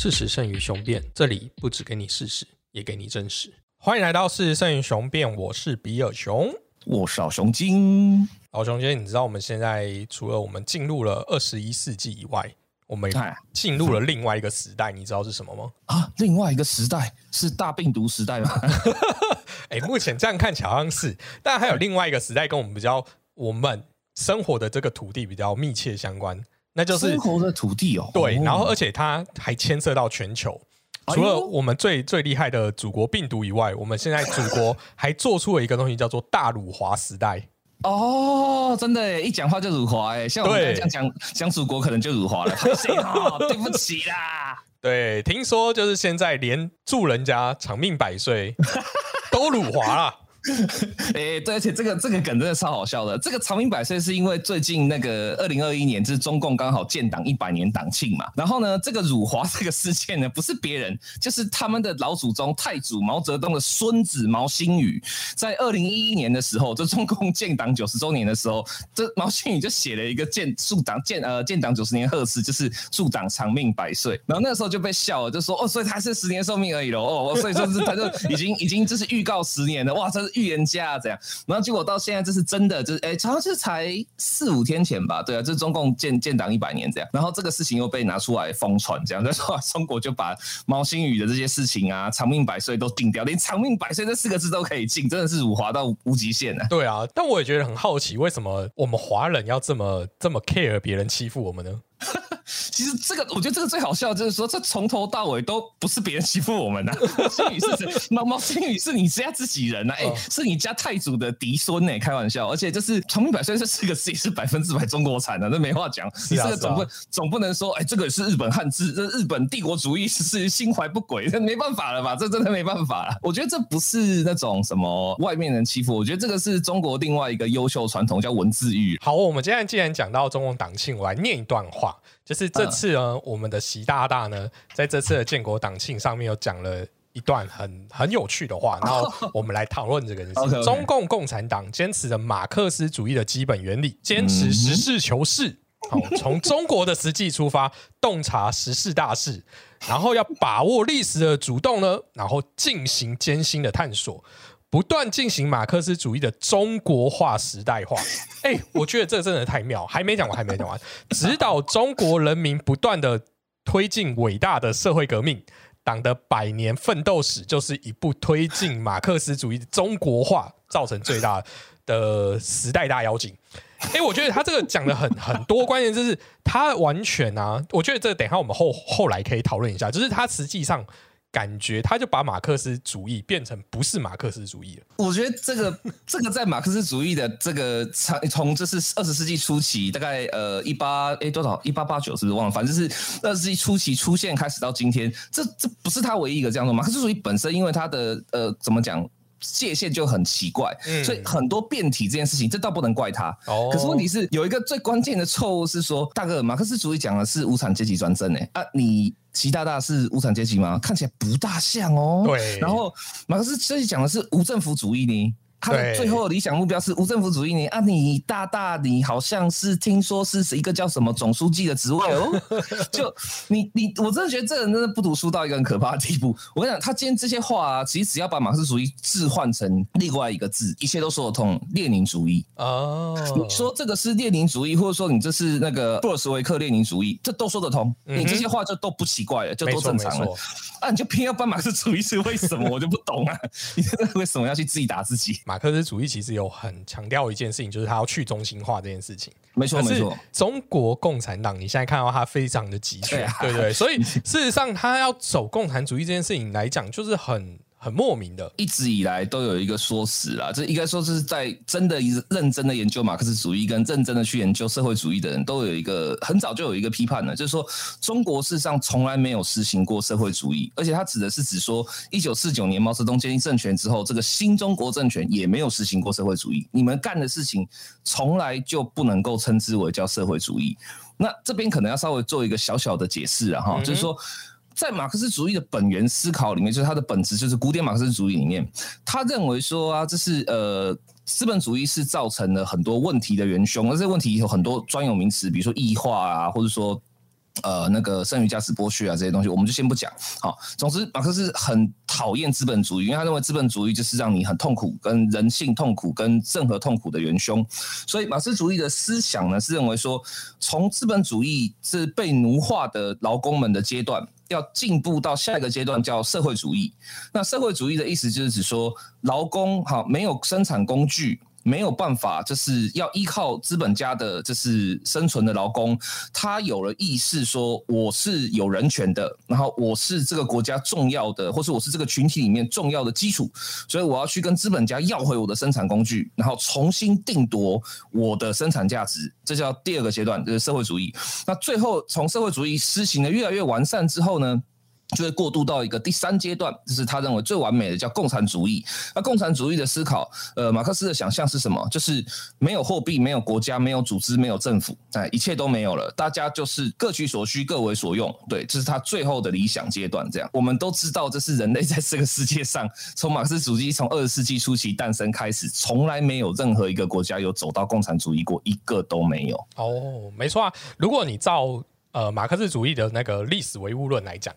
事实胜于雄辩，这里不只给你事实，也给你真实。欢迎来到事实胜于雄辩，我是比尔熊。我是老熊精，老熊精，你知道我们现在除了我们进入了二十一世纪以外，我们哎进入了另外一个时代，你知道是什么吗？啊，另外一个时代是大病毒时代吗？哎，目前这样看起来好像是，但还有另外一个时代跟我们比较，我们生活的这个土地比较密切相关，那就是生活的土地哦。对，哦然后而且它还牵涉到全球。除了我们最最厉害的祖国病毒以外，我们现在祖国还做出了一个东西，叫做大辱华时代。哦，真的耶，一讲话就辱华哎，像我们对这样讲讲祖国，可能就辱华了。对不起啦。对，听说就是现在连祝人家长命百岁 都辱华了。哎，对，而且这个这个梗真的超好笑的。这个长命百岁是因为最近那个二零二一年，就是中共刚好建党一百年党庆嘛。然后呢，这个辱华这个事件呢，不是别人，就是他们的老祖宗太祖毛泽东的孙子毛新宇，在二零一一年的时候，就中共建党九十周年的时候，这毛新宇就写了一个建树党建呃建党九十年贺词，就是祝党长命百岁。然后那时候就被笑了，就说哦，所以他是十年寿命而已喽，哦，所以说是他就已经已经就是预告十年了，哇，这是预言家啊，这样。然后结果到现在这是真的，就是哎，好像是才四五天前吧，对啊，这是中共建建党一百年这样。然后这个事情又被拿出来疯传，这样就说 中国就把毛新宇的这些事情啊，长命百岁都禁掉，连长命百岁这四个字都可以禁，真的是辱华到无极限啊！对啊，但我也觉得很好奇，为什么我们华人要这么这么 care 别人欺负我们呢？其实这个，我觉得这个最好笑，就是说这从头到尾都不是别人欺负我们呐、毛？毛毛新宇是你家自己人呐、哎、哦是你家太祖的嫡孙呢、开玩笑，而且就是长命百岁这四个字也 是百分之百中国产的，那没话讲。你这个总不、总不能说，哎、这个是日本汉字，这日本帝国主义是心怀不轨，这没办法了吧？这真的没办法了。我觉得这不是那种什么外面人欺负，我觉得这个是中国另外一个优秀传统，叫文字狱。好，我们今天既然讲到中共党庆，我来念一段话，就是这次呢，我们的习大大呢，在这次的建国党庆上面有讲了。一段很很有趣的话，然后 我们来讨论这个事中共共产党坚持的马克思主义的基本原理，坚持实事求是，好、从中国的实际出发，洞察时事大事，然后要把握历史的主动呢，然后进行艰辛的探索，不断进行马克思主义的中国化时代化。哎、我觉得这真的太妙，还没讲完，还没讲完，指导中国人民不断的推进伟大的社会革命。党的百年奋斗史就是一部推进马克思主义中国化造成最大的时代大妖精。哎、我觉得他这个讲的很 很多，关键就是他完全啊，我觉得这等一下我们后后来可以讨论一下，就是他实际上感觉他就把马克思主义变成不是马克思主义了。我觉得这个 这个在马克思主义的这个从从这是二十世纪初期，大概呃一八哎多少一八八九是不是忘了？反正是二十世纪初期出现开始到今天，这这不是他唯一一个这样的。马克思主义本身因为他的呃怎么讲？界限就很奇怪，嗯所以很多变体这件事情，这倒不能怪他。哦可是问题是有一个最关键的错误是说，大哥，马克思主义讲的是无产阶级专政诶、啊，你习大大是无产阶级吗？看起来不大像哦。对然后马克思这里讲的是无政府主义呢。他的最后的理想目标是无政府主义你啊！你大大，你好像是听说是一个叫什么总书记的职位哦。就你你，我真的觉得这人真的不读书到一个很可怕的地步。我跟你讲，他今天这些话啊，其实只要把马克思主义置换成另外一个字，一切都说得通。列宁主义，哦，你说这个是列宁主义，或者说你这是那个布尔什维克列宁主义，这都说得通。嗯你这些话就都不奇怪了，就都正常了。啊，你就偏要搬马克思主义是为什么？我就不懂啊！你真的为什么要去自己打自己？马克思主义其实有很强调一件事情，就是他要去中心化这件事情。没错，没错。中国共产党，你现在看到它非常的集权，对啊对对，所以事实上，他要走共产主义这件事情来讲，就是很很莫名的。一直以来都有一个说辞啊，这应该说是在真的认真的研究马克思主义跟认真的去研究社会主义的人都有一个很早就有一个批判了，就是说中国事实上从来没有实行过社会主义，而且他指的是指说一九四九年毛泽东建立政权之后，这个新中国政权也没有实行过社会主义，你们干的事情从来就不能够称之为叫社会主义。那这边可能要稍微做一个小小的解释啊，哈、嗯就是说。在马克思主义的本源思考里面，就是它的本质，就是古典马克思主义里面，他认为说啊，这是呃资本主义是造成了很多问题的元凶，而这些问题有很多专有名词，比如说异化啊，或者说呃，那个剩余价值剥削啊，这些东西我们就先不讲。好，总之，马克思很讨厌资本主义，因为他认为资本主义就是让你很痛苦，跟人性痛苦，跟任何痛苦的元凶。所以，马克思主义的思想呢，是认为说，从资本主义是被奴化的劳工们的阶段，要进步到下一个阶段叫社会主义。那社会主义的意思就是指说，劳工好没有生产工具。没有办法，就是要依靠资本家的，就是生存的劳工，他有了意识说我是有人权的，然后我是这个国家重要的，或是我是这个群体里面重要的基础，所以我要去跟资本家要回我的生产工具，然后重新定夺我的生产价值，这叫第二个阶段，就是社会主义。那最后从社会主义施行的越来越完善之后呢？就会过渡到一个第三阶段，就是他认为最完美的叫共产主义。那共产主义的思考，呃，马克思的想象是什么？就是没有货币，没有国家，没有组织，没有政府，哎，一切都没有了，大家就是各取所需，各为所用。对，这是他最后的理想阶段。这样，我们都知道，这是人类在这个世界上，从马克思主义从二十世纪初期诞生开始，从来没有任何一个国家有走到共产主义过，一个都没有。哦，没错啊。如果你照呃马克思主义的那个历史唯物论来讲。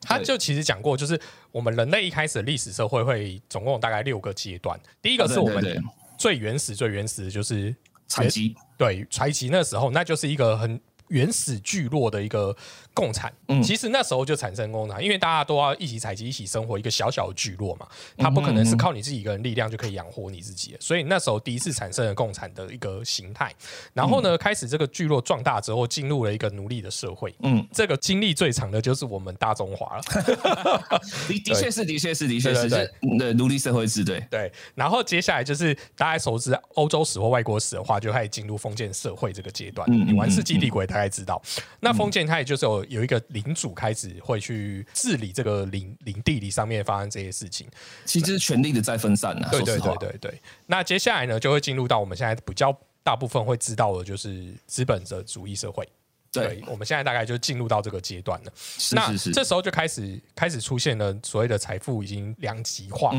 他就其实讲过，就是我们人类一开始的历史社会会总共大概六个阶段。第一个是我们最原始、最原始的就是采集，对采集那时候，那就是一个很。原始聚落的一个共产，嗯，其实那时候就产生共产，因为大家都要一起采集、一起生活，一个小小的聚落嘛，它不可能是靠你自己一个人力量就可以养活你自己，所以那时候第一次产生了共产的一个形态。然后呢，开始这个聚落壮大之后，进入了一个奴隶的社会，嗯，这个经历最长的就是我们大中华了。的的确是，的确是，的确是，对奴隶社会制，对对。然后接下来就是大家熟知欧洲史或外国史的话，就开始进入封建社会这个阶段。你玩世纪帝国。大概知道，那封建它也就是有有一个领主开始会去治理这个领领地里上面发生这些事情，其实权力的再分散呢。对对对对对。那接下来呢，就会进入到我们现在比较大部分会知道的，就是资本的主义社会。对，我们现在大概就进入到这个阶段了。那这时候就开始开始出现了所谓的财富已经两极化。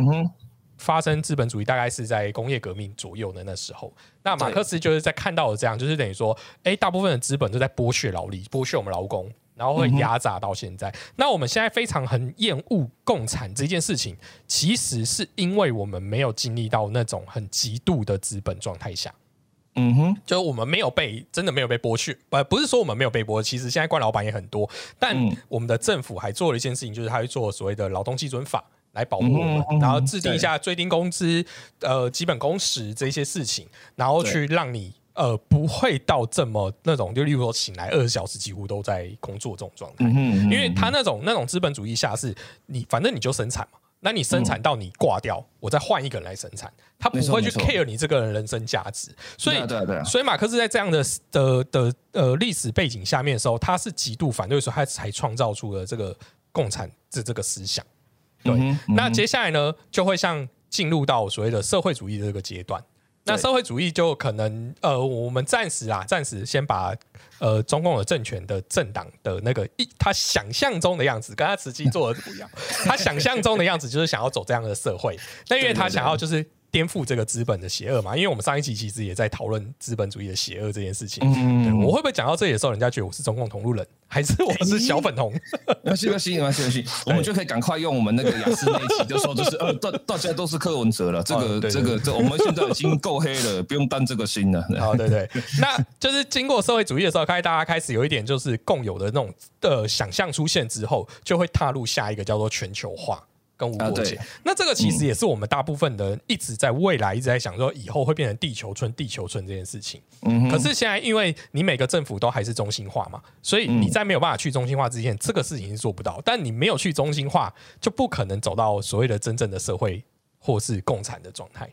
发生资本主义大概是在工业革命左右的那时候，那马克思就是在看到了这样，就是等于说，哎，大部分的资本都在剥削劳力，剥削我们劳工，然后会压榨到现在。那我们现在非常很厌恶共产这件事情，其实是因为我们没有经历到那种很极度的资本状态下。嗯哼，就是我们没有被真的没有被剥削，不不是说我们没有被剥，其实现在官老板也很多，但我们的政府还做了一件事情，就是他会做所谓的劳动基准法。来保护我们，然后制定一下最低工资、呃基本工时这些事情，然后去让你呃不会到这么那种，就例如说醒来二十小时几乎都在工作这种状态。嗯因为他那种那种资本主义下是，你反正你就生产嘛，那你生产到你挂掉，我再换一个人来生产，他不会去 care 你这个人人生价值。所以，所以马克思在这样的的的呃历史背景下面的时候，他是极度反对，说他才创造出了这个共产这这个思想。对，那接下来呢，就会像进入到所谓的社会主义的这个阶段。那社会主义就可能，呃，我们暂时啊，暂时先把呃中共的政权的政党的那个一他想象中的样子，跟他实际做的不一样。他想象中的样子就是想要走这样的社会，但因为他想要就是。颠覆这个资本的邪恶嘛？因为我们上一期其实也在讨论资本主义的邪恶这件事情。嗯，我会不会讲到这里的时候，人家觉得我是中共同路人，还是我是小粉红？没关系，没关系，没关系，我们就可以赶快用我们那个雅思那一期，就说就是呃，大大家都是柯文哲了。这个这个这，我们现在已经够黑了，不用担这个心了。好，对对，那就是经过社会主义的时候，开始大家开始有一点就是共有的那种的想象出现之后，就会踏入下一个叫做全球化。跟无国界，那这个其实也是我们大部分的人一直在未来一直在想说，以后会变成地球村、地球村这件事情。嗯，可是现在因为你每个政府都还是中心化嘛，所以你在没有办法去中心化之前，这个事情是做不到。但你没有去中心化，就不可能走到所谓的真正的社会或是共产的状态。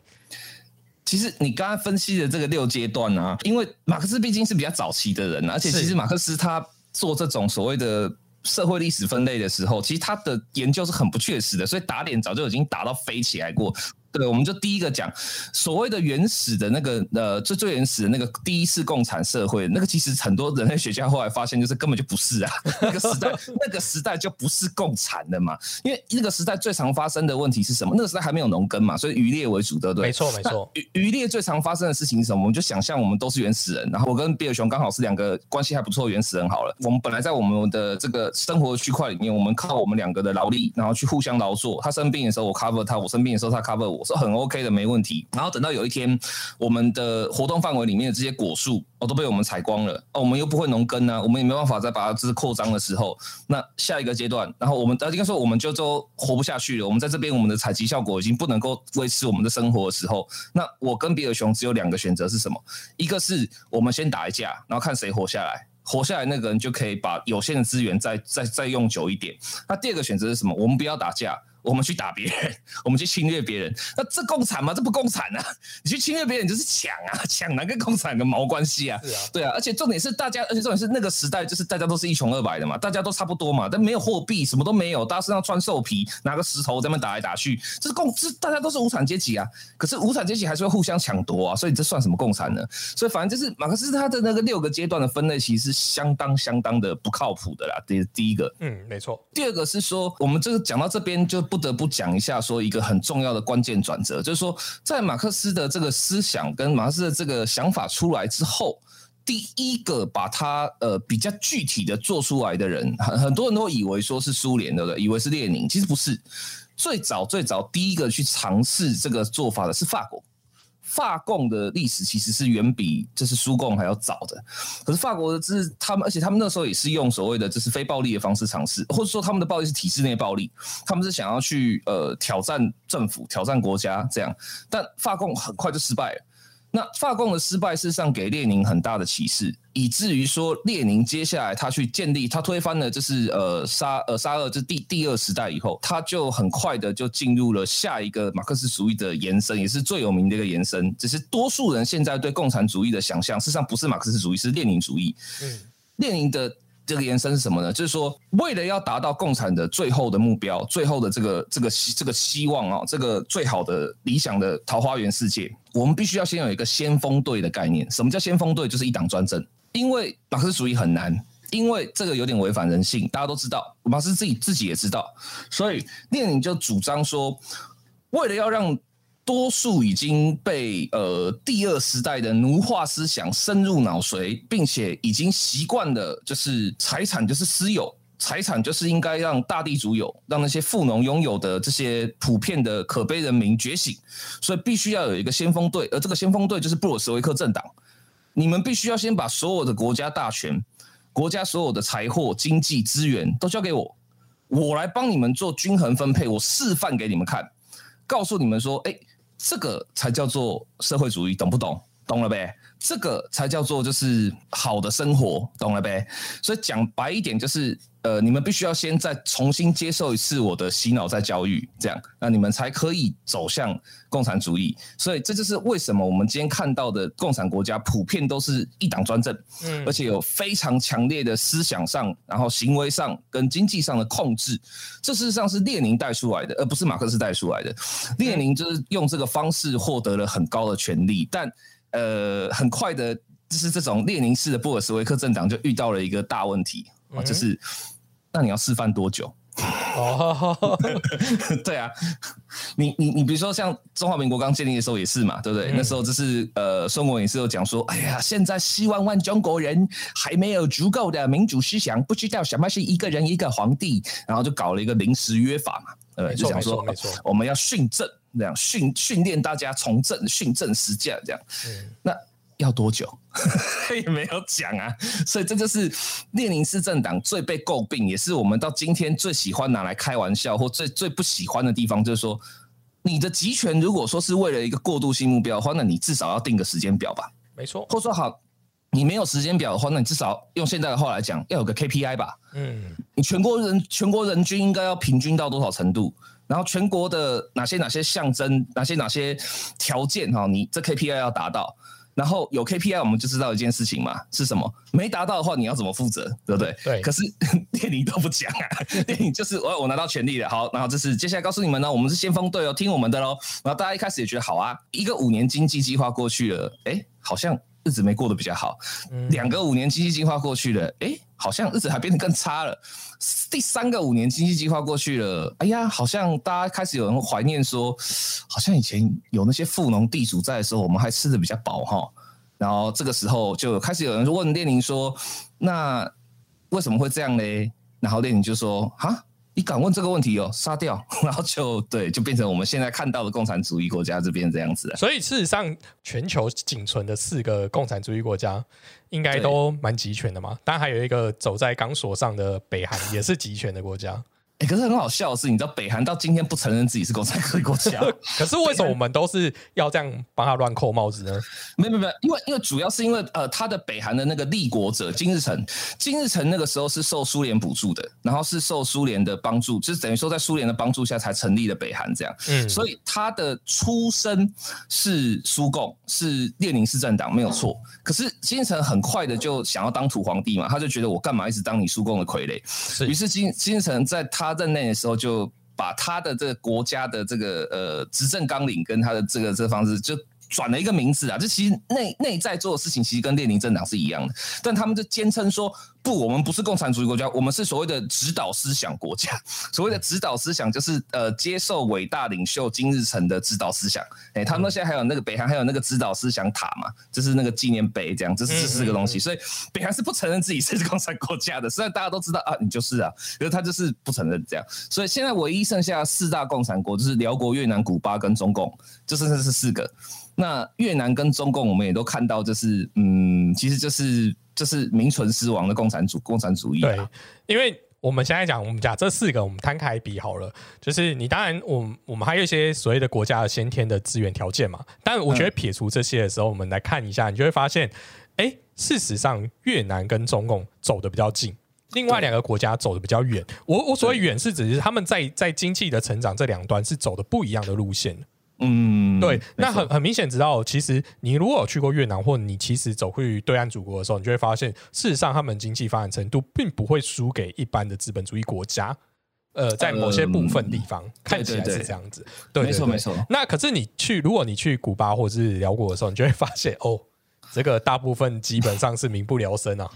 其实你刚刚分析的这个六阶段啊，因为马克思毕竟是比较早期的人，而且其实马克思他做这种所谓的。社会历史分类的时候，其实他的研究是很不确实的，所以打脸早就已经打到飞起来过。对，我们就第一个讲所谓的原始的那个呃，最最原始的那个第一次共产社会，那个其实很多人类学家后来发现，就是根本就不是啊，那个时代那个时代就不是共产的嘛，因为那个时代最常发生的问题是什么？那个时代还没有农耕嘛，所以渔猎为主，对不对？没错没错。渔渔猎最常发生的事情是什么？我们就想象我们都是原始人，然后我跟比尔熊刚好是两个关系还不错的原始人好了。我们本来在我们的这个生活区块里面，我们靠我们两个的劳力，然后去互相劳作。他生病的时候我 cover 他，我生病的时候他 cover 我，是很 OK 的，没问题。然后等到有一天，我们的活动范围里面的这些果树哦都被我们采光了哦，我们又不会农耕呢，我们也没办法再把它就是扩张的时候，那下一个阶段，然后我们应该说我们就都活不下去了。我们在这边我们的采集效果已经不能够维持我们的生活的时候，那我跟比尔熊只有两个选择是什么？一个是我们先打一架，然后看谁活下来。活下来那个人就可以把有限的资源再再再用久一点。那第二个选择是什么？我们不要打架。我们去打别人，我们去侵略别人，那这共产吗？这不共产啊！你去侵略别人就是抢啊，抢哪跟共产个毛关系啊？对啊，而且重点是大家，而且重点是那个时代就是大家都是一穷二白的嘛，大家都差不多嘛，但没有货币，什么都没有，大家身上穿兽皮，拿个石头在那打来打去，这是共，这大家都是无产阶级啊。可是无产阶级还是会互相抢夺啊，所以这算什么共产呢？所以反正就是马克思他的那个六个阶段的分类，其实是相当相当的不靠谱的啦。第第一个，嗯，没错。第二个是说，我们这个讲到这边就。不不得不讲一下，说一个很重要的关键转折，就是说，在马克思的这个思想跟马克思的这个想法出来之后，第一个把它呃比较具体的做出来的人，很很多人都以为说是苏联，对不对？以为是列宁，其实不是。最早最早第一个去尝试这个做法的是法国。法共的历史其实是远比就是苏共还要早的，可是法国的这是他们，而且他们那时候也是用所谓的就是非暴力的方式尝试，或者说他们的暴力是体制内暴力，他们是想要去呃挑战政府、挑战国家这样，但法共很快就失败了。那法共的失败，事实上给列宁很大的启示，以至于说列宁接下来他去建立，他推翻了就是呃沙呃沙俄这第第二时代以后，他就很快的就进入了下一个马克思主义的延伸，也是最有名的一个延伸。只是多数人现在对共产主义的想象，事实上不是马克思主义，是列宁主义。嗯，列宁的。这个延伸是什么呢？就是说，为了要达到共产的最后的目标，最后的这个这个这个希望啊，这个最好的理想的桃花源世界，我们必须要先有一个先锋队的概念。什么叫先锋队？就是一党专政。因为马克思主义很难，因为这个有点违反人性，大家都知道，马克思自己自己也知道，所以列宁就主张说，为了要让多数已经被呃第二时代的奴化思想深入脑髓，并且已经习惯了，就是财产就是私有，财产就是应该让大地主有，让那些富农拥有的这些普遍的可悲人民觉醒，所以必须要有一个先锋队，而这个先锋队就是布尔什维克政党。你们必须要先把所有的国家大权、国家所有的财货、经济资源都交给我，我来帮你们做均衡分配，我示范给你们看，告诉你们说，哎。这个才叫做社会主义，懂不懂？懂了呗？这个才叫做就是好的生活，懂了呗？所以讲白一点，就是呃，你们必须要先再重新接受一次我的洗脑再教育，这样，那你们才可以走向共产主义。所以这就是为什么我们今天看到的共产国家普遍都是一党专政，嗯，而且有非常强烈的思想上、然后行为上跟经济上的控制。这事实上是列宁带出来的，而不是马克思带出来的。列宁就是用这个方式获得了很高的权力，但。呃，很快的，就是这种列宁式的布尔什维克政党就遇到了一个大问题啊，就是那你要示范多久？哦，对啊，你你你，比如说像中华民国刚建立的时候也是嘛，对不对？那时候就是呃，孙文也是有讲说，哎呀，现在四万万中国人还没有足够的民主思想，不知道什么是一个人一个皇帝，然后就搞了一个临时约法嘛，对，就想说，没错，我们要训政。这样训训练大家从政训政实践，这样，那要多久？也没有讲啊。所以这就是列宁式政党最被诟病，也是我们到今天最喜欢拿来开玩笑或最最不喜欢的地方，就是说，你的集权如果说是为了一个过渡性目标的话，那你至少要定个时间表吧。没错。或者说好，你没有时间表的话，那你至少用现在的话来讲，要有个 KPI 吧。嗯。你全国人全国人均应该要平均到多少程度？然后全国的哪些哪些象征，哪些哪些条件哈，你这 KPI 要达到，然后有 KPI，我们就知道一件事情嘛，是什么？没达到的话，你要怎么负责，对不对？对。可是 电影都不讲啊，电影就是我我拿到权利了，好，然后这是接下来告诉你们呢，我们是先锋队哦，听我们的喽。然后大家一开始也觉得好啊，一个五年经济计划过去了，哎，好像。日子没过得比较好，两个五年经济计划过去了，哎，好像日子还变得更差了。第三个五年经济计划过去了，哎呀，好像大家开始有人怀念说，好像以前有那些富农地主在的时候，我们还吃的比较饱哈。然后这个时候就开始有人问列宁说，那为什么会这样呢？然后列宁就说，哈。你敢问这个问题哦？杀掉，然后就对，就变成我们现在看到的共产主义国家这边这样子。所以事实上，全球仅存的四个共产主义国家，应该都蛮集权的嘛。当然，还有一个走在钢索上的北韩，也是集权的国家。哎，可是很好笑的是，你知道北韩到今天不承认自己是共产主义国家，可是为什么我们都是要这样帮他乱扣帽子呢？没没没有，因为因为主要是因为呃，他的北韩的那个立国者金日成，金日成那个时候是受苏联补助的，然后是受苏联的帮助，就是等于说在苏联的帮助下才成立了北韩这样。嗯，所以他的出身是苏共，是列宁式政党没有错。可是金日成很快的就想要当土皇帝嘛，他就觉得我干嘛一直当你苏共的傀儡？于是金金日成在他。他任内的时候，就把他的这个国家的这个呃执政纲领跟他的这个这个方式就。转了一个名字啊，这其实内内在做的事情其实跟列宁政党是一样的，但他们就坚称说不，我们不是共产主义国家，我们是所谓的指导思想国家。所谓的指导思想就是呃接受伟大领袖金日成的指导思想。哎，他们现在还有那个北韩还有那个指导思想塔嘛，就是那个纪念碑这样，这是这四个东西。所以北韩是不承认自己是共产国家的，虽然大家都知道啊，你就是啊，因为他就是不承认这样。所以现在唯一剩下四大共产国就是辽国、越南、古巴跟中共，就剩下是四个。那越南跟中共，我们也都看到，就是嗯，其实就是就是名存实亡的共产主共产主义。对，因为我们现在讲，我们讲这四个，我们摊开比好了，就是你当然，我我们还有一些所谓的国家的先天的资源条件嘛。但我觉得撇除这些的时候，我们来看一下，你就会发现，哎，事实上越南跟中共走的比较近，另外两个国家走的比较远。我我所谓远是指是他们在在经济的成长这两端是走的不一样的路线。嗯，对，那很很明显，知道其实你如果有去过越南，或你其实走去对岸祖国的时候，你就会发现，事实上他们经济发展程度并不会输给一般的资本主义国家。呃，在某些部分地方看起来是这样子，对，没错没错。那可是你去，如果你去古巴或者是辽国的时候，你就会发现哦。这个大部分基本上是民不聊生啊。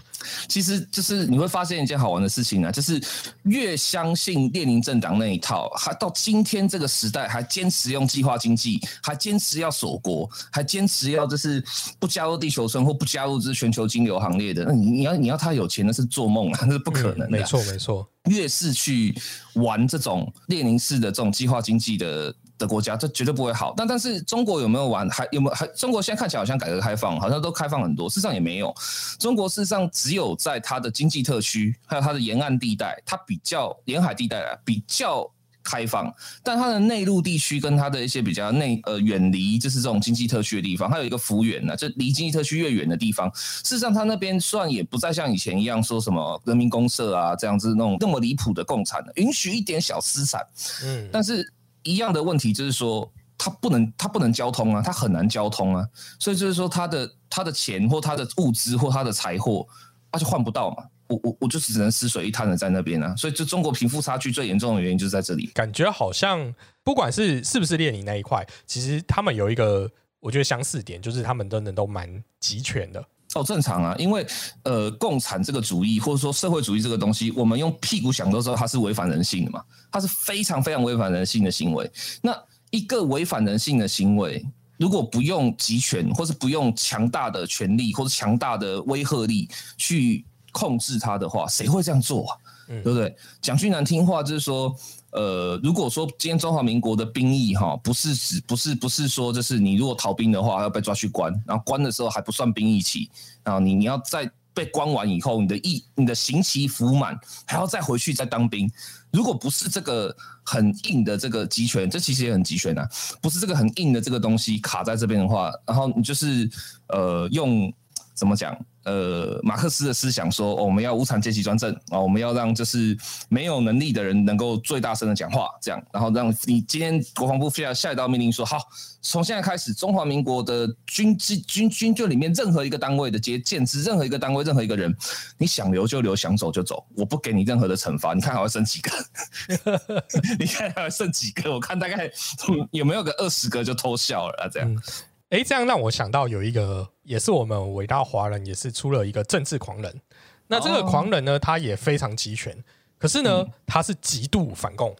其实就是你会发现一件好玩的事情啊，就是越相信列宁政党那一套，还到今天这个时代还坚持用计划经济，还坚持要锁国，还坚持要就是不加入地球村或不加入这全球金流行列的，那你你要你要他有钱那是做梦啊，那是不可能的。没错没错，越是去玩这种列宁式的这种计划经济的。的国家，这绝对不会好。但但是中国有没有玩？还有没有？还中国现在看起来好像改革开放，好像都开放很多。事实上也没有。中国事实上只有在它的经济特区，还有它的沿岸地带，它比较沿海地带啊比较开放。但它的内陆地区跟它的一些比较内呃远离，就是这种经济特区的地方，还有一个幅员呢，就离经济特区越远的地方，事实上它那边算也不再像以前一样说什么人民公社啊这样子那种那么离谱的共产的，允许一点小私产。嗯，但是。一样的问题就是说，他不能，他不能交通啊，他很难交通啊，所以就是说，他的他的钱或他的物资或他的财货，他就换不到嘛。我我我就只能死水一滩的在那边啊。所以，就中国贫富差距最严重的原因就是在这里。感觉好像不管是是不是列宁那一块，其实他们有一个我觉得相似点，就是他们真的都蛮集权的。哦，正常啊，因为呃，共产这个主义或者说社会主义这个东西，我们用屁股想都知道它是违反人性的嘛，它是非常非常违反人性的行为。那一个违反人性的行为，如果不用集权，或是不用强大的权力或者强大的威慑力去控制它的话，谁会这样做啊？对不对？讲句难听话，就是说。呃，如果说今天中华民国的兵役哈，不是指不是不是说，就是你如果逃兵的话要被抓去关，然后关的时候还不算兵役期，然后你你要在被关完以后，你的役你的刑期服满，还要再回去再当兵。如果不是这个很硬的这个集权，这其实也很集权呐，不是这个很硬的这个东西卡在这边的话，然后你就是呃用。怎么讲？呃，马克思的思想说，我们要无产阶级专政啊，我们要让就是没有能力的人能够最大声的讲话，这样，然后让你今天国防部下下一道命令说，好，从现在开始，中华民国的军机军军队里面任何一个单位的接建制，任何一个单位，任何一个人，你想留就留，想走就走，我不给你任何的惩罚，你看还会剩几个？你看还会剩几个？我看大概有没有个二十个就偷笑了啊？这样。哎，这样让我想到有一个，也是我们伟大华人，也是出了一个政治狂人。那这个狂人呢，他也非常集权，可是呢，他是极度反共。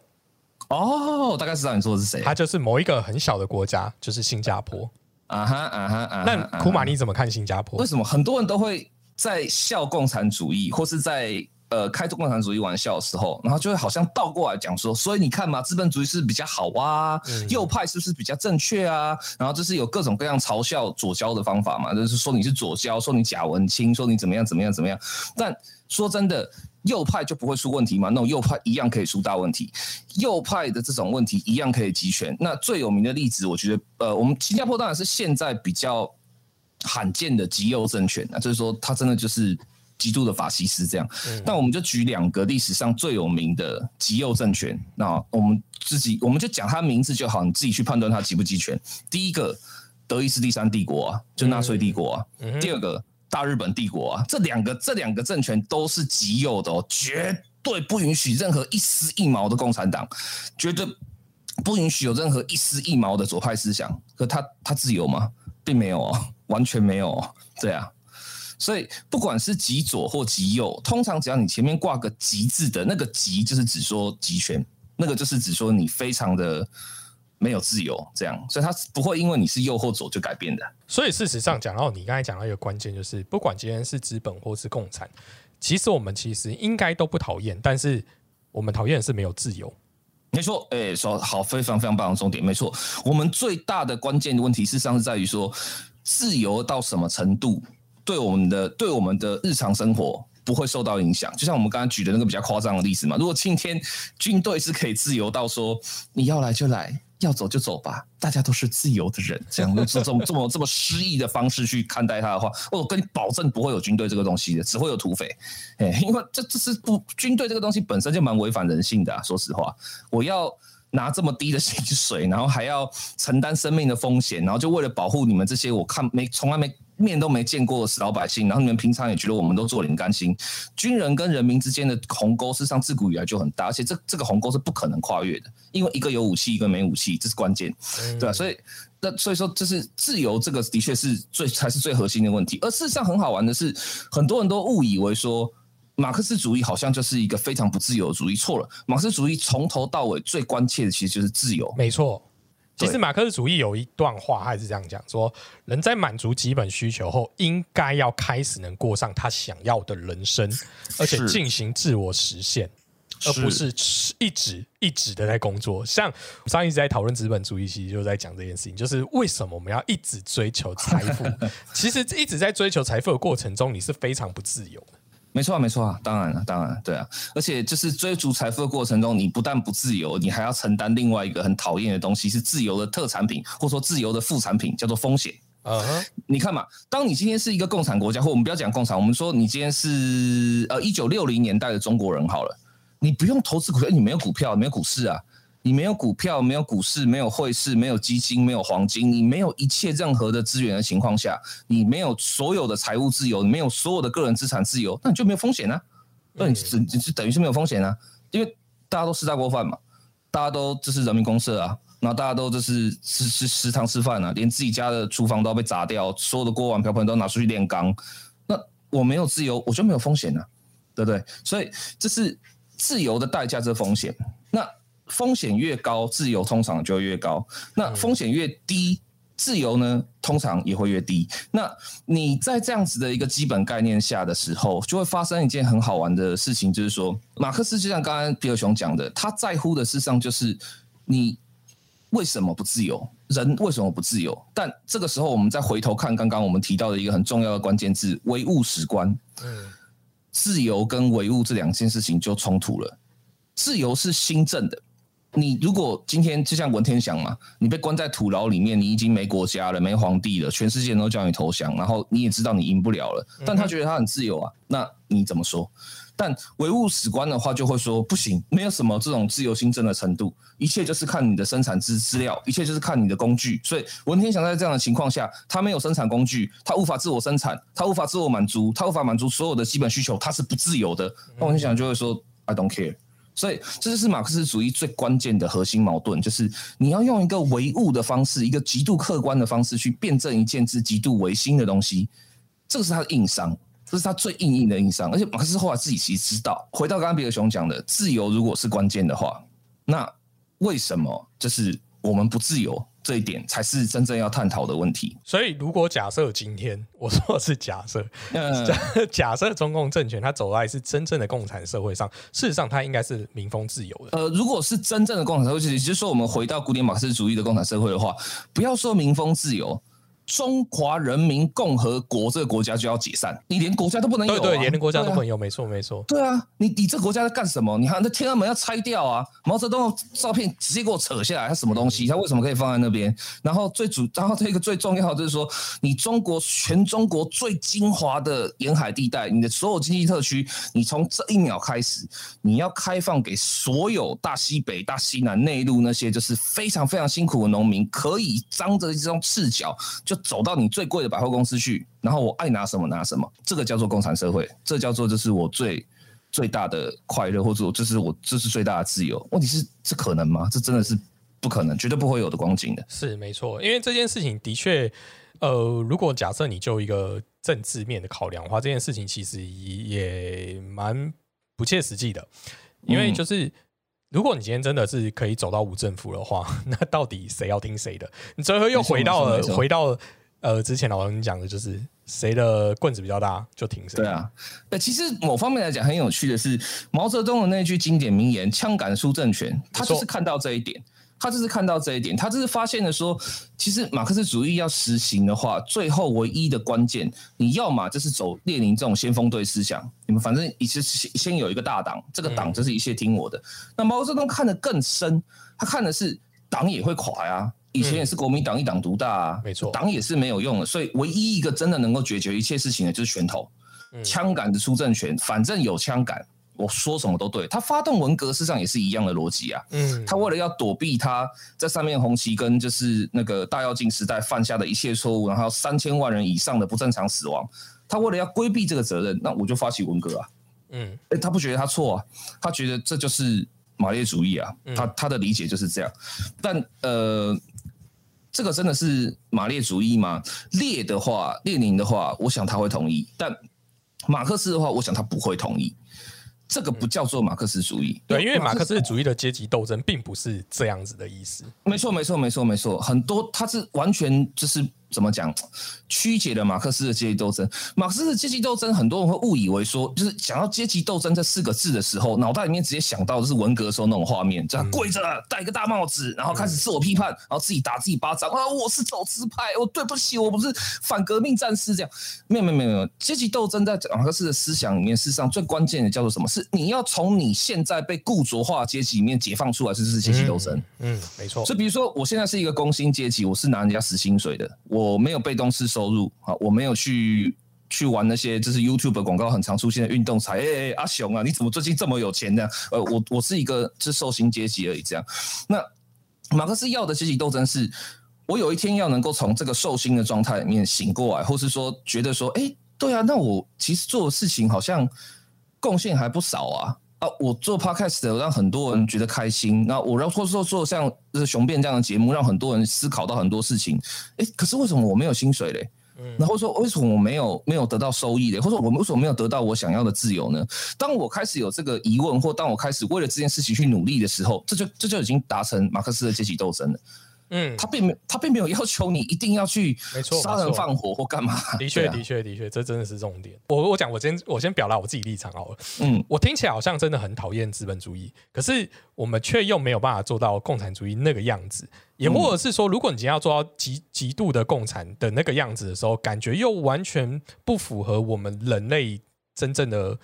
哦，大概知道你说的是谁？他就是某一个很小的国家，就是新加坡。啊哈啊哈啊！那库马你怎么看新加坡？为什么很多人都会在笑共产主义，或是在？呃，开共产主义玩笑的时候，然后就会好像倒过来讲说，所以你看嘛，资本主义是比较好啊，右派是不是比较正确啊？然后就是有各种各样嘲笑左交的方法嘛，就是说你是左交，说你假文青，说你怎么样怎么样怎么样。但说真的，右派就不会出问题吗？那种右派一样可以出大问题，右派的这种问题一样可以集权。那最有名的例子，我觉得，呃，我们新加坡当然是现在比较罕见的极右政权啊，就是说它真的就是。极度的法西斯这样，那我们就举两个历史上最有名的极右政权，那我们自己我们就讲它名字就好，你自己去判断它极不极权。第一个德意志第三帝国啊，就纳粹帝国啊；第二个大日本帝国啊，这两个这两个政权都是极右的哦，绝对不允许任何一丝一毛的共产党，绝对不允许有任何一丝一毛的左派思想。可他他自由吗？并没有哦，完全没有哦，对啊。所以，不管是极左或极右，通常只要你前面挂个“极”字的那个“极”，就是指说集权，那个就是指说你非常的没有自由，这样。所以，它不会因为你是右或左就改变的。所以，事实上讲到你刚才讲到一个关键，就是不管今天是资本或是共产，其实我们其实应该都不讨厌，但是我们讨厌的是没有自由。没错，哎，说好，非常非常棒的重点。没错，我们最大的关键的问题，事实上是在于说，自由到什么程度？对我们的对我们的日常生活不会受到影响，就像我们刚刚举的那个比较夸张的例子嘛。如果今天军队是可以自由到说你要来就来，要走就走吧，大家都是自由的人，这样用这种这么这么诗意的方式去看待他的话，我跟你保证不会有军队这个东西的，只会有土匪。哎，因为这这是不军队这个东西本身就蛮违反人性的。说实话，我要拿这么低的薪水，然后还要承担生命的风险，然后就为了保护你们这些我看没从来没。面都没见过的死老百姓，然后你们平常也觉得我们都做零甘心。军人跟人民之间的鸿沟，事实上自古以来就很大，而且这这个鸿沟是不可能跨越的，因为一个有武器，一个没武器，这是关键，对吧？所以那所以说，这是自由，这个的确是最才是最核心的问题。而事实上很好玩的是，很多人都误以为说马克思主义好像就是一个非常不自由的主义，错了。马克思主义从头到尾最关切的其实就是自由，没错。其实马克思主义有一段话他也是这样讲：说人在满足基本需求后，应该要开始能过上他想要的人生，而且进行自我实现，而不是一直一直的在工作。像上一直在讨论资本主义，其实就在讲这件事情，就是为什么我们要一直追求财富？其实一直在追求财富的过程中，你是非常不自由的。没错啊，没错啊，当然了，当然，对啊，而且就是追逐财富的过程中，你不但不自由，你还要承担另外一个很讨厌的东西，是自由的特产品，或者说自由的副产品，叫做风险。啊，你看嘛，当你今天是一个共产国家，或我们不要讲共产，我们说你今天是呃一九六零年代的中国人好了，你不用投资股票，你没有股票，没有股市啊。你没有股票，没有股市，没有汇市，没有基金，没有黄金，你没有一切任何的资源的情况下，你没有所有的财务自由，你没有所有的个人资产自由，那你就没有风险啊？那你只只等于是没有风险啊？因为大家都吃大锅饭嘛，大家都这是人民公社啊，然后大家都这是吃吃食堂吃饭啊，连自己家的厨房都要被砸掉，所有的锅碗瓢盆都拿出去炼钢，那我没有自由，我就没有风险啊，对不对？所以这是自由的代价，这风险。那风险越高，自由通常就越高。那风险越低，自由呢通常也会越低。那你在这样子的一个基本概念下的时候，就会发生一件很好玩的事情，就是说，马克思就像刚刚皮尔熊讲的，他在乎的事实上就是你为什么不自由，人为什么不自由？但这个时候，我们再回头看刚刚我们提到的一个很重要的关键字——唯物史观。嗯，自由跟唯物这两件事情就冲突了。自由是新政的。你如果今天就像文天祥嘛，你被关在土牢里面，你已经没国家了，没皇帝了，全世界人都叫你投降，然后你也知道你赢不了了，但他觉得他很自由啊，那你怎么说？但唯物史观的话就会说不行，没有什么这种自由新政的程度，一切就是看你的生产资资料，一切就是看你的工具。所以文天祥在这样的情况下，他没有生产工具，他无法自我生产，他无法自我满足，他无法满足所有的基本需求，他是不自由的。那文天祥就会说 I don't care。所以这就是马克思主义最关键的核心矛盾，就是你要用一个唯物的方式，一个极度客观的方式去辩证一件之极度唯心的东西，这个是他的硬伤。这是他最硬硬的硬伤，而且马克思后来自己其实知道。回到刚刚比尔熊讲的，自由如果是关键的话，那为什么就是我们不自由这一点才是真正要探讨的问题？所以，如果假设今天我说的是假设，假 假设中共政权它走在是真正的共产社会上，事实上它应该是民风自由的。呃，如果是真正的共产社会，也就是说我们回到古典马克思主义的共产社会的话，不要说民风自由。中华人民共和国这个国家就要解散，你连国家都不能有，对对，连国家都不能有，没错没错。对啊，你你这国家在干什么？你看那天安门要拆掉啊，毛泽东照片直接给我扯下来，他什么东西？他为什么可以放在那边？然后最主，然后这个最重要就是说，你中国全中国最精华的沿海地带，你的所有经济特区，你从这一秒开始，你要开放给所有大西北、大西南、内陆那些就是非常非常辛苦的农民，可以张着一双赤脚就。走到你最贵的百货公司去，然后我爱拿什么拿什么，这个叫做共产社会，这叫做就是我最最大的快乐，或者这是我这是最大的自由。问题是这可能吗？这真的是不可能，绝对不会有的光景的。是没错，因为这件事情的确，呃，如果假设你就一个政治面的考量的话，这件事情其实也蛮不切实际的，因为就是。如果你今天真的是可以走到无政府的话，那到底谁要听谁的？你最后又回到了回到呃之前老王讲的，就是谁的棍子比较大就听谁。对啊，呃，其实某方面来讲很有趣的是，毛泽东的那句经典名言“枪杆输政权”，他就是看到这一点。他就是看到这一点，他就是发现了说，其实马克思主义要实行的话，最后唯一的关键，你要么就是走列宁这种先锋队思想，你们反正一直先先有一个大党，这个党就是一切听我的。那毛泽东看得更深，他看的是党也会垮呀，以前也是国民党一党独大啊，没错，党也是没有用的，所以唯一一个真的能够解决一切事情的就是拳头，枪杆子出政权，反正有枪杆。我说什么都对，他发动文革事实际上也是一样的逻辑啊。嗯，他为了要躲避他在三面红旗跟就是那个大跃进时代犯下的一切错误，然后三千万人以上的不正常死亡，他为了要规避这个责任，那我就发起文革啊。嗯，哎，他不觉得他错啊，他觉得这就是马列主义啊。他他的理解就是这样。但呃，这个真的是马列主义吗？列的话，列宁的话，我想他会同意；但马克思的话，我想他不会同意。这个不叫做马克思主义，对，因为马克思主义的阶级斗争并不是这样子的意思。没错，没错，没错，没错，很多它是完全就是。怎么讲？曲解了马克思的阶级斗争。马克思的阶级斗争，很多人会误以为说，就是想到阶级斗争这四个字的时候，脑袋里面直接想到的是文革时候那种画面，这样跪着戴个大帽子，然后开始自我批判，然后自己打自己巴掌啊！我是走资派，我对不起，我不是反革命战士。这样没有没有没有没有，阶级斗争在马克思的思想里面，事实上最关键的叫做什么？是你要从你现在被固着化阶级里面解放出来，这是阶级斗争。嗯，没错。所以比如说，我现在是一个工薪阶级，我是拿人家死薪水的，我。我没有被动式收入啊，我没有去去玩那些就是 YouTube 广告很常出现的运动彩。哎，阿雄啊，你怎么最近这么有钱呢？呃，我我是一个是受薪阶级而已。这样，那马克思要的阶级斗争是，我有一天要能够从这个受薪的状态里面醒过来，或是说觉得说，哎，对啊，那我其实做的事情好像贡献还不少啊。啊，我做 podcast 让很多人觉得开心，那我让或者说做像就是雄辩这样的节目，让很多人思考到很多事情。哎，可是为什么我没有薪水嘞？嗯，然后说为什么我没有没有得到收益嘞？或者我为什么没有得到我想要的自由呢？当我开始有这个疑问，或当我开始为了这件事情去努力的时候，这就这就已经达成马克思的阶级斗争了。嗯，他并没他并没有要求你一定要去没错杀人放火或干嘛。的确，的确，的确，这真的是重点。我我讲，我先我先表达我自己立场好了。嗯，我听起来好像真的很讨厌资本主义，可是我们却又没有办法做到共产主义那个样子。也或者是说，如果你今天要做到极极度的共产的那个样子的时候，感觉又完全不符合我们人类真正的。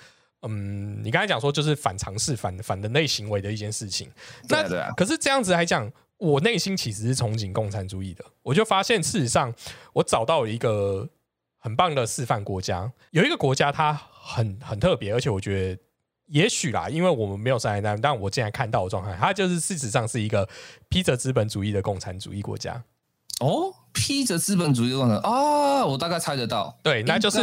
嗯，你刚才讲说就是反常识、反反人类行为的一件事情。那可是这样子来讲，我内心其实是憧憬共产主义的。我就发现，事实上我找到了一个很棒的示范国家，有一个国家它很很特别，而且我觉得也许啦，因为我们没有在那，但我竟然看到的状态，它就是事实上是一个披着资本主义的共产主义国家。哦，披着资本主义的共产啊，我大概猜得到。对，那就是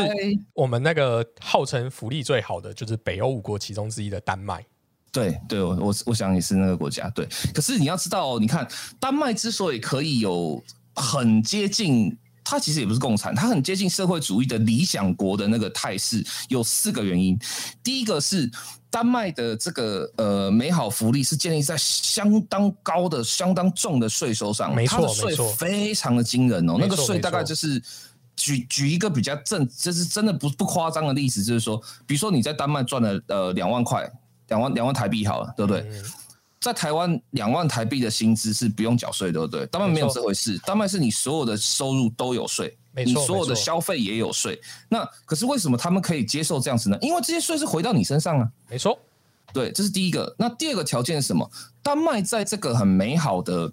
我们那个号称福利最好的，就是北欧五国其中之一的丹麦。对对，我我我想也是那个国家。对，可是你要知道，哦你看丹麦之所以可以有很接近，它其实也不是共产，它很接近社会主义的理想国的那个态势，有四个原因。第一个是丹麦的这个呃美好福利是建立在相当高的、相当重的税收上，没错，税非常的惊人哦。那个税大概就是举举一个比较正，就是真的不不夸张的例子，就是说，比如说你在丹麦赚了呃两万块。两万两万台币好了，对不对？在台湾两万台币的薪资是不用缴税，对不对？丹麦没有这回事，丹麦是你所有的收入都有税，你所有的消费也有税。那可是为什么他们可以接受这样子呢？因为这些税是回到你身上啊。没错，对，这是第一个。那第二个条件是什么？丹麦在这个很美好的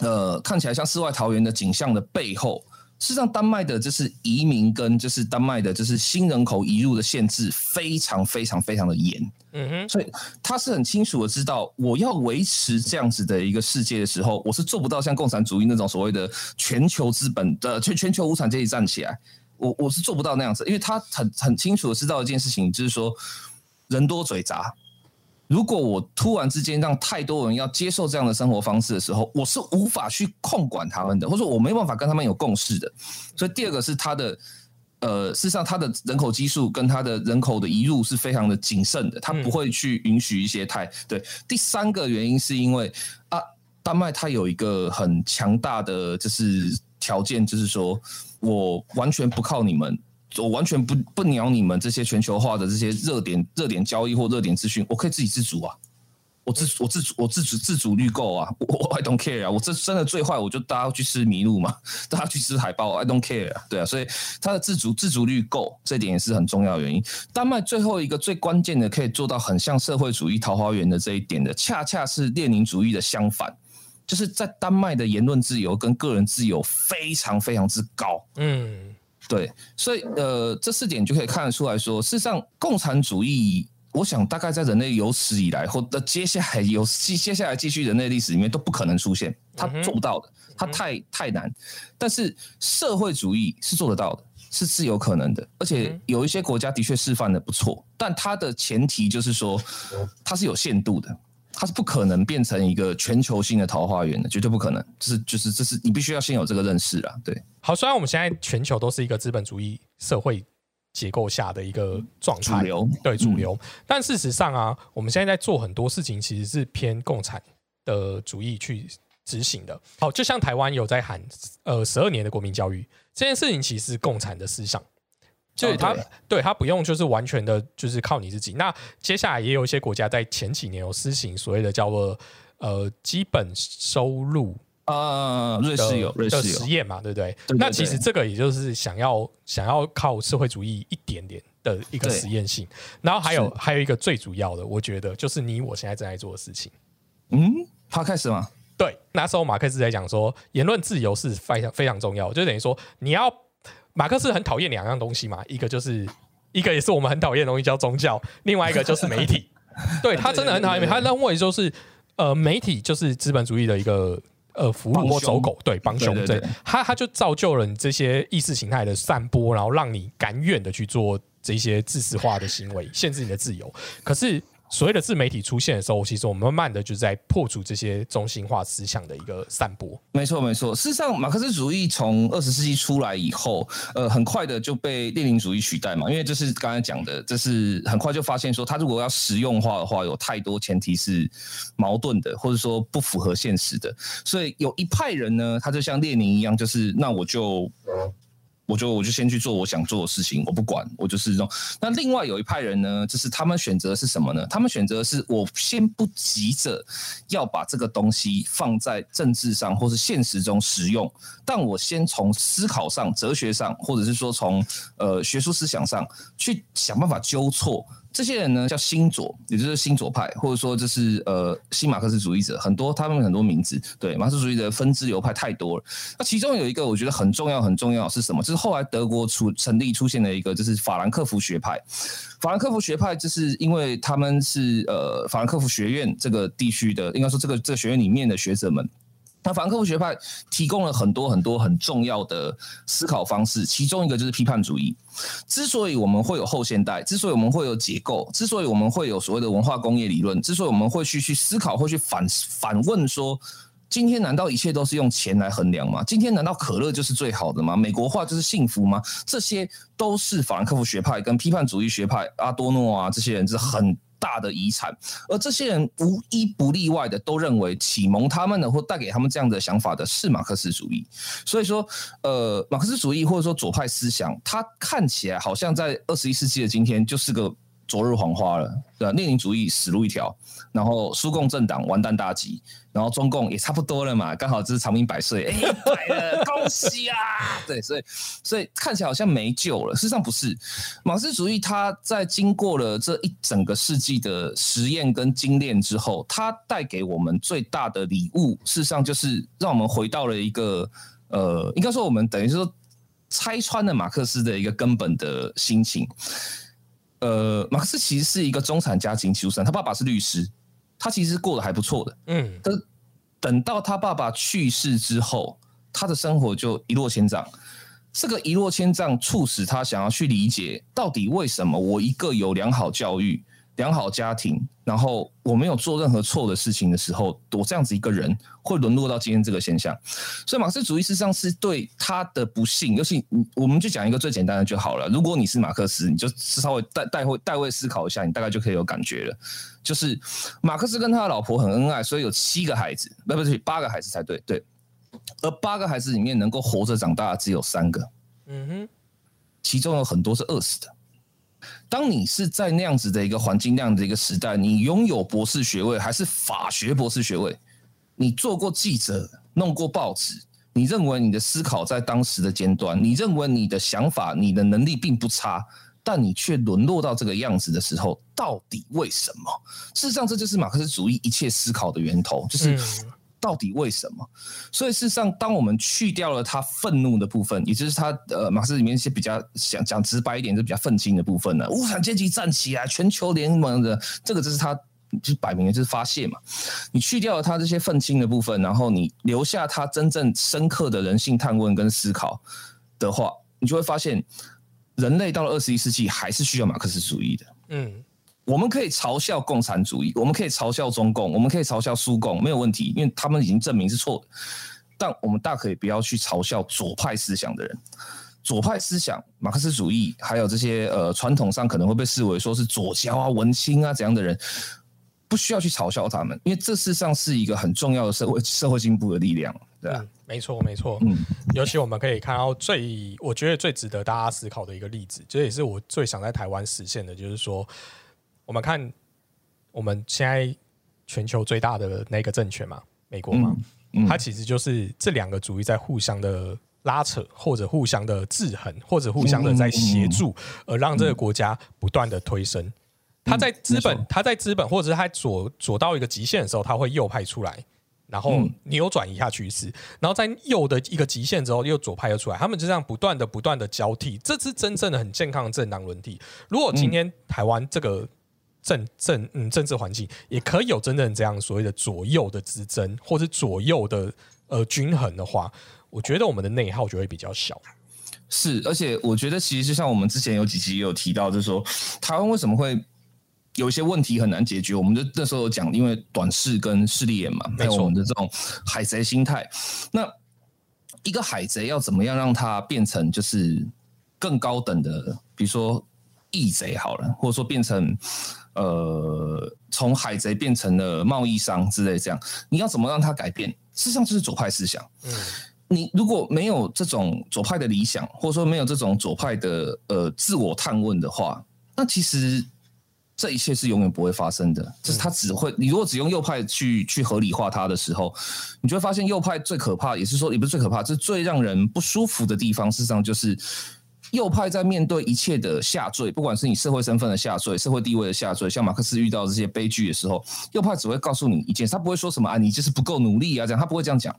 呃看起来像世外桃源的景象的背后。事实上，丹麦的就是移民跟就是丹麦的就是新人口移入的限制非常非常非常的严，嗯哼，所以他是很清楚的知道，我要维持这样子的一个世界的时候，我是做不到像共产主义那种所谓的全球资本的全全球无产阶级站起来，我我是做不到那样子，因为他很很清楚的知道一件事情，就是说人多嘴杂。如果我突然之间让太多人要接受这样的生活方式的时候，我是无法去控管他们的，或者说我没办法跟他们有共识的。所以第二个是他的，呃，事实上他的人口基数跟他的人口的移入是非常的谨慎的，他不会去允许一些太对。第三个原因是因为啊，丹麦它有一个很强大的就是条件，就是说我完全不靠你们。我完全不不鸟你们这些全球化的这些热点热点交易或热点资讯，我可以自己自足啊！我自我自主我自主自主率够啊！我 I don't care 啊！我这真的最坏，我就大家去吃麋鹿嘛，大家去吃海豹，I don't care 啊！对啊，所以它的自主自主率够，这点也是很重要的原因。丹麦最后一个最关键的可以做到很像社会主义桃花源的这一点的，恰恰是列宁主义的相反，就是在丹麦的言论自由跟个人自由非常非常之高。嗯。对，所以呃，这四点就可以看得出来说，事实上，共产主义，我想大概在人类有史以来，或者接下来有接接下来继续人类历史里面都不可能出现，他做不到的，他太太难。但是社会主义是做得到的，是是有可能的，而且有一些国家的确示范的不错，但它的前提就是说，它是有限度的。它是不可能变成一个全球性的桃花源的，绝对不可能。就是就是这是你必须要先有这个认识啊。对，好，虽然我们现在全球都是一个资本主义社会结构下的一个状态，主流对主流，但事实上啊，我们现在在做很多事情其实是偏共产的主义去执行的。好，就像台湾有在喊呃十二年的国民教育这件事情，其实是共产的思想。就是他，对他不用，就是完全的，就是靠你自己。那接下来也有一些国家在前几年有施行所谓的叫做呃基本收入啊，瑞士有瑞士有实验嘛，对不对？那其实这个也就是想要想要靠社会主义一点点的一个实验性。然后还有还有一个最主要的，我觉得就是你我现在正在做的事情。嗯，他开始吗？对，那时候马克思在讲说，言论自由是非常非常重要，就等于说你要。马克思很讨厌两样东西嘛，一个就是一个也是我们很讨厌的东西叫宗教，另外一个就是媒体。对他真的很讨厌，他认为就是呃媒体就是资本主义的一个呃俘虏或走狗，对帮凶。对，他他就造就了你这些意识形态的散播，然后让你甘愿的去做这些自私化的行为，限制你的自由。可是。所谓的自媒体出现的时候，其实我们慢慢的就在破除这些中心化思想的一个散播。没错，没错。事实上，马克思主义从二十世纪出来以后，呃，很快的就被列宁主义取代嘛。因为就是刚才讲的，这是很快就发现说，他如果要实用化的话，有太多前提是矛盾的，或者说不符合现实的。所以有一派人呢，他就像列宁一样，就是那我就。我就我就先去做我想做的事情，我不管，我就是这种。那另外有一派人呢，就是他们选择是什么呢？他们选择是我先不急着要把这个东西放在政治上或是现实中使用，但我先从思考上、哲学上，或者是说从呃学术思想上去想办法纠错这些人呢叫新左，也就是新左派，或者说就是呃新马克思主义者，很多他们很多名字，对马克思主义的分支流派太多了。那其中有一个我觉得很重要很重要是什么？就是后来德国出成立出现了一个就是法兰克福学派。法兰克福学派就是因为他们是呃法兰克福学院这个地区的，应该说这个这个学院里面的学者们。那法兰克福学派提供了很多很多很重要的思考方式，其中一个就是批判主义。之所以我们会有后现代，之所以我们会有解构，之所以我们会有所谓的文化工业理论，之所以我们会去去思考，会去反反问说：今天难道一切都是用钱来衡量吗？今天难道可乐就是最好的吗？美国化就是幸福吗？这些都是法兰克福学派跟批判主义学派阿多诺啊这些人是很。大的遗产，而这些人无一不例外的都认为启蒙他们的或带给他们这样的想法的是马克思主义。所以说，呃，马克思主义或者说左派思想，它看起来好像在二十一世纪的今天就是个。昨日黄花了，对吧？列宁主义死路一条，然后苏共政党完蛋大吉，然后中共也差不多了嘛，刚好这是长命百岁，哎，来了，恭喜啊！对，所以所以看起来好像没救了，事实上不是。马克思主义它在经过了这一整个世纪的实验跟精炼之后，它带给我们最大的礼物，事实上就是让我们回到了一个呃，应该说我们等于是说拆穿了马克思的一个根本的心情。呃，马克思其实是一个中产家庭出身，他爸爸是律师，他其实过得还不错的。嗯，但等到他爸爸去世之后，他的生活就一落千丈。这个一落千丈促使他想要去理解，到底为什么我一个有良好教育。良好家庭，然后我没有做任何错的事情的时候，我这样子一个人会沦落到今天这个现象。所以马克思主义事实际上是对他的不幸，尤其我们就讲一个最简单的就好了。如果你是马克思，你就稍微代代会代位思考一下，你大概就可以有感觉了。就是马克思跟他的老婆很恩爱，所以有七个孩子，不不对，八个孩子才对对。而八个孩子里面能够活着长大的只有三个，嗯哼，其中有很多是饿死的。当你是在那样子的一个环境、那样的一个时代，你拥有博士学位还是法学博士学位，你做过记者、弄过报纸，你认为你的思考在当时的尖端，你认为你的想法、你的能力并不差，但你却沦落到这个样子的时候，到底为什么？事实上，这就是马克思主义一切思考的源头，就是。到底为什么？所以事实上，当我们去掉了他愤怒的部分，也就是他呃马克思里面一些比较想讲直白一点，是比较愤青的部分呢。无产阶级站起来，全球联盟的这个，就是他就摆明了就是发泄嘛。你去掉了他这些愤青的部分，然后你留下他真正深刻的人性探问跟思考的话，你就会发现，人类到了二十一世纪还是需要马克思主义的。嗯。我们可以嘲笑共产主义，我们可以嘲笑中共，我们可以嘲笑苏共，没有问题，因为他们已经证明是错的。但我们大可以不要去嘲笑左派思想的人。左派思想，马克思主义，还有这些呃传统上可能会被视为说是左交啊、文青啊怎样的人，不需要去嘲笑他们，因为这事实上是一个很重要的社会社会进步的力量，对吧？没错，没错。嗯，尤其我们可以看到最我觉得最值得大家思考的一个例子，这也是我最想在台湾实现的，就是说。我们看，我们现在全球最大的那个政权嘛，美国嘛，它其实就是这两个主义在互相的拉扯，或者互相的制衡，或者互相的在协助，而让这个国家不断的推升。它在资本，它在资本，或者是它左左到一个极限的时候，它会右派出来。然后扭转一下趋势，然后在右的一个极限之后，又左派又出来，他们就这样不断的、不断的交替，这是真正的很健康的政党轮替。如果今天台湾这个。政政嗯政治环境也可以有真正这样所谓的左右的之争，或者左右的呃均衡的话，我觉得我们的内耗就会比较小。是，而且我觉得其实就像我们之前有几集也有提到，就是说台湾为什么会有一些问题很难解决？我们就那时候讲，因为短视跟势利眼嘛，还有我们的这种海贼心态。那一个海贼要怎么样让它变成就是更高等的，比如说义贼好了，或者说变成。呃，从海贼变成了贸易商之类，这样你要怎么让他改变？事实上就是左派思想。嗯，你如果没有这种左派的理想，或者说没有这种左派的呃自我探问的话，那其实这一切是永远不会发生的。就是他只会，你如果只用右派去去合理化它的时候，你就会发现右派最可怕，也是说也不是最可怕，就是最让人不舒服的地方，事实上就是右派在面对一切的下坠，不管是你社会身份的下坠、社会地位的下坠，像马克思遇到这些悲剧的时候，右派只会告诉你一件事，他不会说什么啊，你就是不够努力啊，这样他不会这样讲。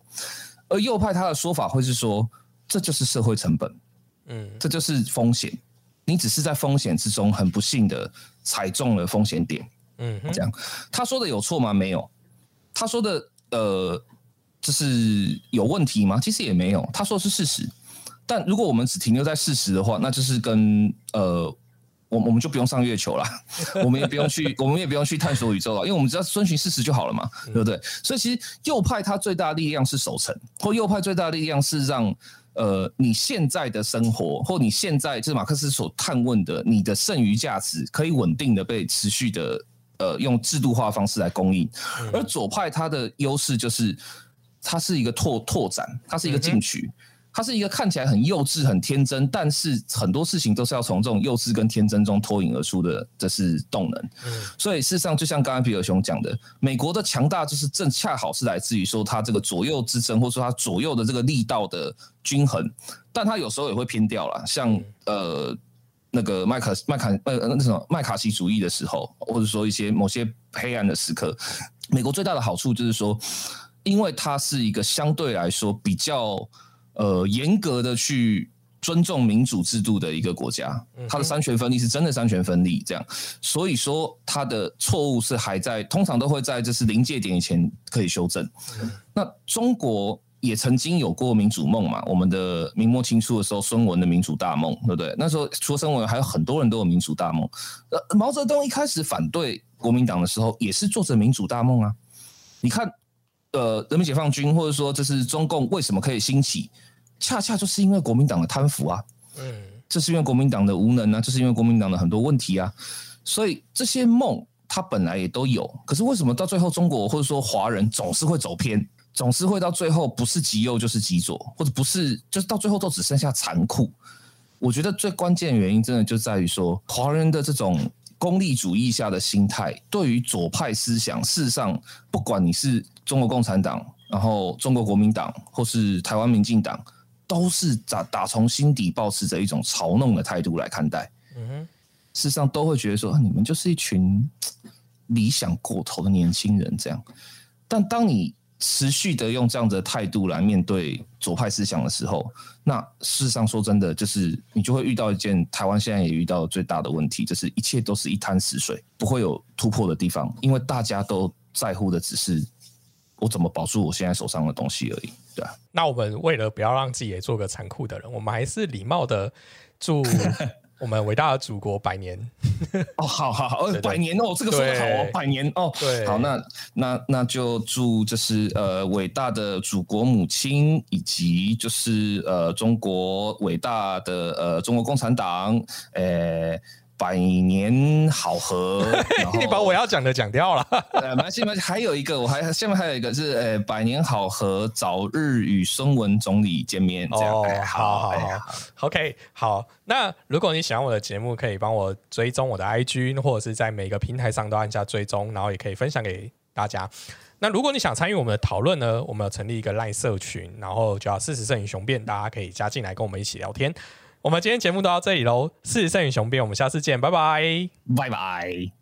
而右派他的说法会是说，这就是社会成本，嗯，这就是风险，你只是在风险之中很不幸的踩中了风险点，嗯，这样他说的有错吗？没有，他说的呃，就是有问题吗？其实也没有，他说的是事实。但如果我们只停留在事实的话，那就是跟呃，我我们就不用上月球了，我们也不用去，我们也不用去探索宇宙了，因为我们只要遵循事实就好了嘛，对不对？所以其实右派它最大的力量是守城，或右派最大的力量是让呃你现在的生活，或你现在就是马克思所探问的你的剩余价值，可以稳定的被持续的呃用制度化方式来供应。而左派它的优势就是它是一个拓拓展，它是一个进取。它是一个看起来很幼稚、很天真，但是很多事情都是要从这种幼稚跟天真中脱颖而出的，这是动能。所以事实上，就像刚刚皮尔熊讲的，美国的强大就是正恰好是来自于说它这个左右之争，或者说它左右的这个力道的均衡。但它有时候也会偏掉了，像呃那个麦卡麦卡呃那什么麦卡锡主义的时候，或者说一些某些黑暗的时刻，美国最大的好处就是说，因为它是一个相对来说比较。呃，严格的去尊重民主制度的一个国家，它的三权分立是真的三权分立，这样，所以说它的错误是还在，通常都会在就是临界点以前可以修正。那中国也曾经有过民主梦嘛？我们的明末清初的时候，孙文的民主大梦，对不对？那时候除了孙文，还有很多人都有民主大梦。呃，毛泽东一开始反对国民党的时候，也是做着民主大梦啊。你看，呃，人民解放军或者说这是中共为什么可以兴起？恰恰就是因为国民党的贪腐啊，嗯，这是因为国民党的无能啊，这是因为国民党的很多问题啊，所以这些梦他本来也都有，可是为什么到最后中国或者说华人总是会走偏，总是会到最后不是极右就是极左，或者不是就是到最后都只剩下残酷？我觉得最关键的原因真的就在于说华人的这种功利主义下的心态，对于左派思想，事实上不管你是中国共产党，然后中国国民党，或是台湾民进党。都是打打从心底保持着一种嘲弄的态度来看待，嗯，事实上都会觉得说你们就是一群理想过头的年轻人这样。但当你持续的用这样的态度来面对左派思想的时候，那事实上说真的，就是你就会遇到一件台湾现在也遇到最大的问题，就是一切都是一滩死水，不会有突破的地方，因为大家都在乎的只是。我怎么保住我现在手上的东西而已，对啊。那我们为了不要让自己也做个残酷的人，我们还是礼貌的祝 我们伟大的祖国百年。哦，好好好，百年哦，这个说的好哦，百年哦。对，好，那那那就祝就是呃伟大的祖国母亲，以及就是呃中国伟大的呃中国共产党，呃。百年好合，你把我要讲的讲掉了。呃，蛮幸运，还有一个，我还下面还有一个是，呃，百年好合，早日与孙文总理见面。这样，好好好，OK，好。那如果你喜欢我的节目，可以帮我追踪我的 IG，或者是在每个平台上都按下追踪，然后也可以分享给大家。那如果你想参与我们的讨论呢，我们要成立一个赖社群，然后叫事实胜于雄辩，大家可以加进来跟我们一起聊天。我们今天节目都到这里喽，事实胜于雄辩，我们下次见，拜拜，拜拜。